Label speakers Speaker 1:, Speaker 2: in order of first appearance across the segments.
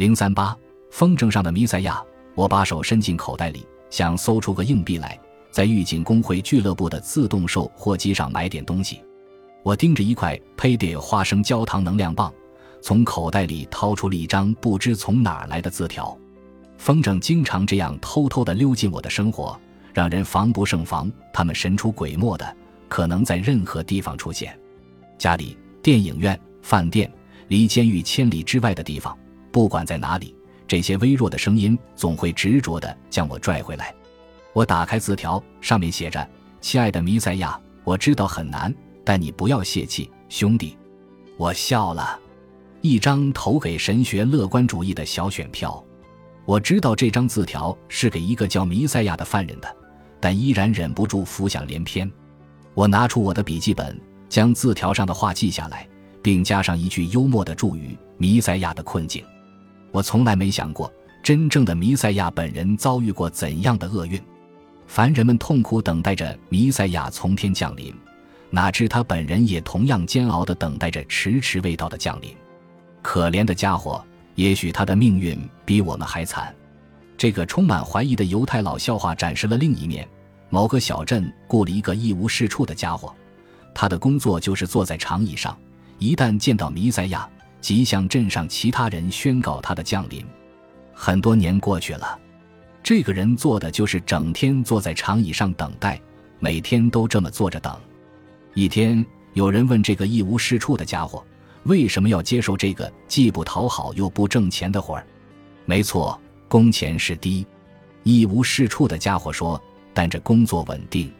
Speaker 1: 零三八风筝上的弥赛亚，我把手伸进口袋里，想搜出个硬币来，在狱警工会俱乐部的自动售货机上买点东西。我盯着一块配点花生焦糖能量棒，从口袋里掏出了一张不知从哪儿来的字条。风筝经常这样偷偷地溜进我的生活，让人防不胜防。他们神出鬼没的，可能在任何地方出现：家里、电影院、饭店、离监狱千里之外的地方。不管在哪里，这些微弱的声音总会执着地将我拽回来。我打开字条，上面写着：“亲爱的弥赛亚，我知道很难，但你不要泄气，兄弟。”我笑了，一张投给神学乐观主义的小选票。我知道这张字条是给一个叫弥赛亚的犯人的，但依然忍不住浮想联翩。我拿出我的笔记本，将字条上的话记下来，并加上一句幽默的注语：“弥赛亚的困境。”我从来没想过，真正的弥赛亚本人遭遇过怎样的厄运。凡人们痛苦等待着弥赛亚从天降临，哪知他本人也同样煎熬地等待着迟迟未到的降临。可怜的家伙，也许他的命运比我们还惨。这个充满怀疑的犹太老笑话展示了另一面：某个小镇雇了一个一无是处的家伙，他的工作就是坐在长椅上，一旦见到弥赛亚。即向镇上其他人宣告他的降临。很多年过去了，这个人做的就是整天坐在长椅上等待，每天都这么坐着等。一天，有人问这个一无是处的家伙，为什么要接受这个既不讨好又不挣钱的活儿？没错，工钱是低。一无是处的家伙说：“但这工作稳定，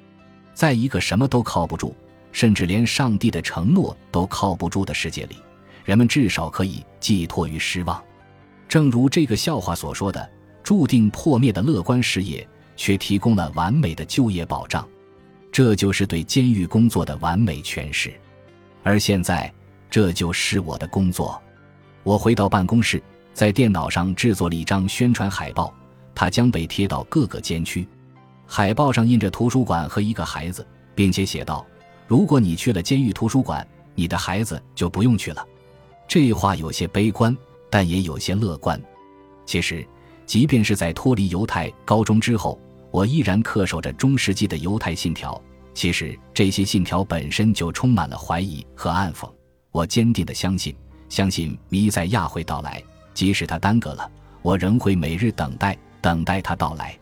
Speaker 1: 在一个什么都靠不住，甚至连上帝的承诺都靠不住的世界里。”人们至少可以寄托于失望，正如这个笑话所说的，注定破灭的乐观事业，却提供了完美的就业保障。这就是对监狱工作的完美诠释。而现在，这就是我的工作。我回到办公室，在电脑上制作了一张宣传海报，它将被贴到各个监区。海报上印着图书馆和一个孩子，并且写道：“如果你去了监狱图书馆，你的孩子就不用去了。”这话有些悲观，但也有些乐观。其实，即便是在脱离犹太高中之后，我依然恪守着中世纪的犹太信条。其实，这些信条本身就充满了怀疑和暗讽。我坚定地相信，相信弥赛亚会到来，即使他耽搁了，我仍会每日等待，等待他到来。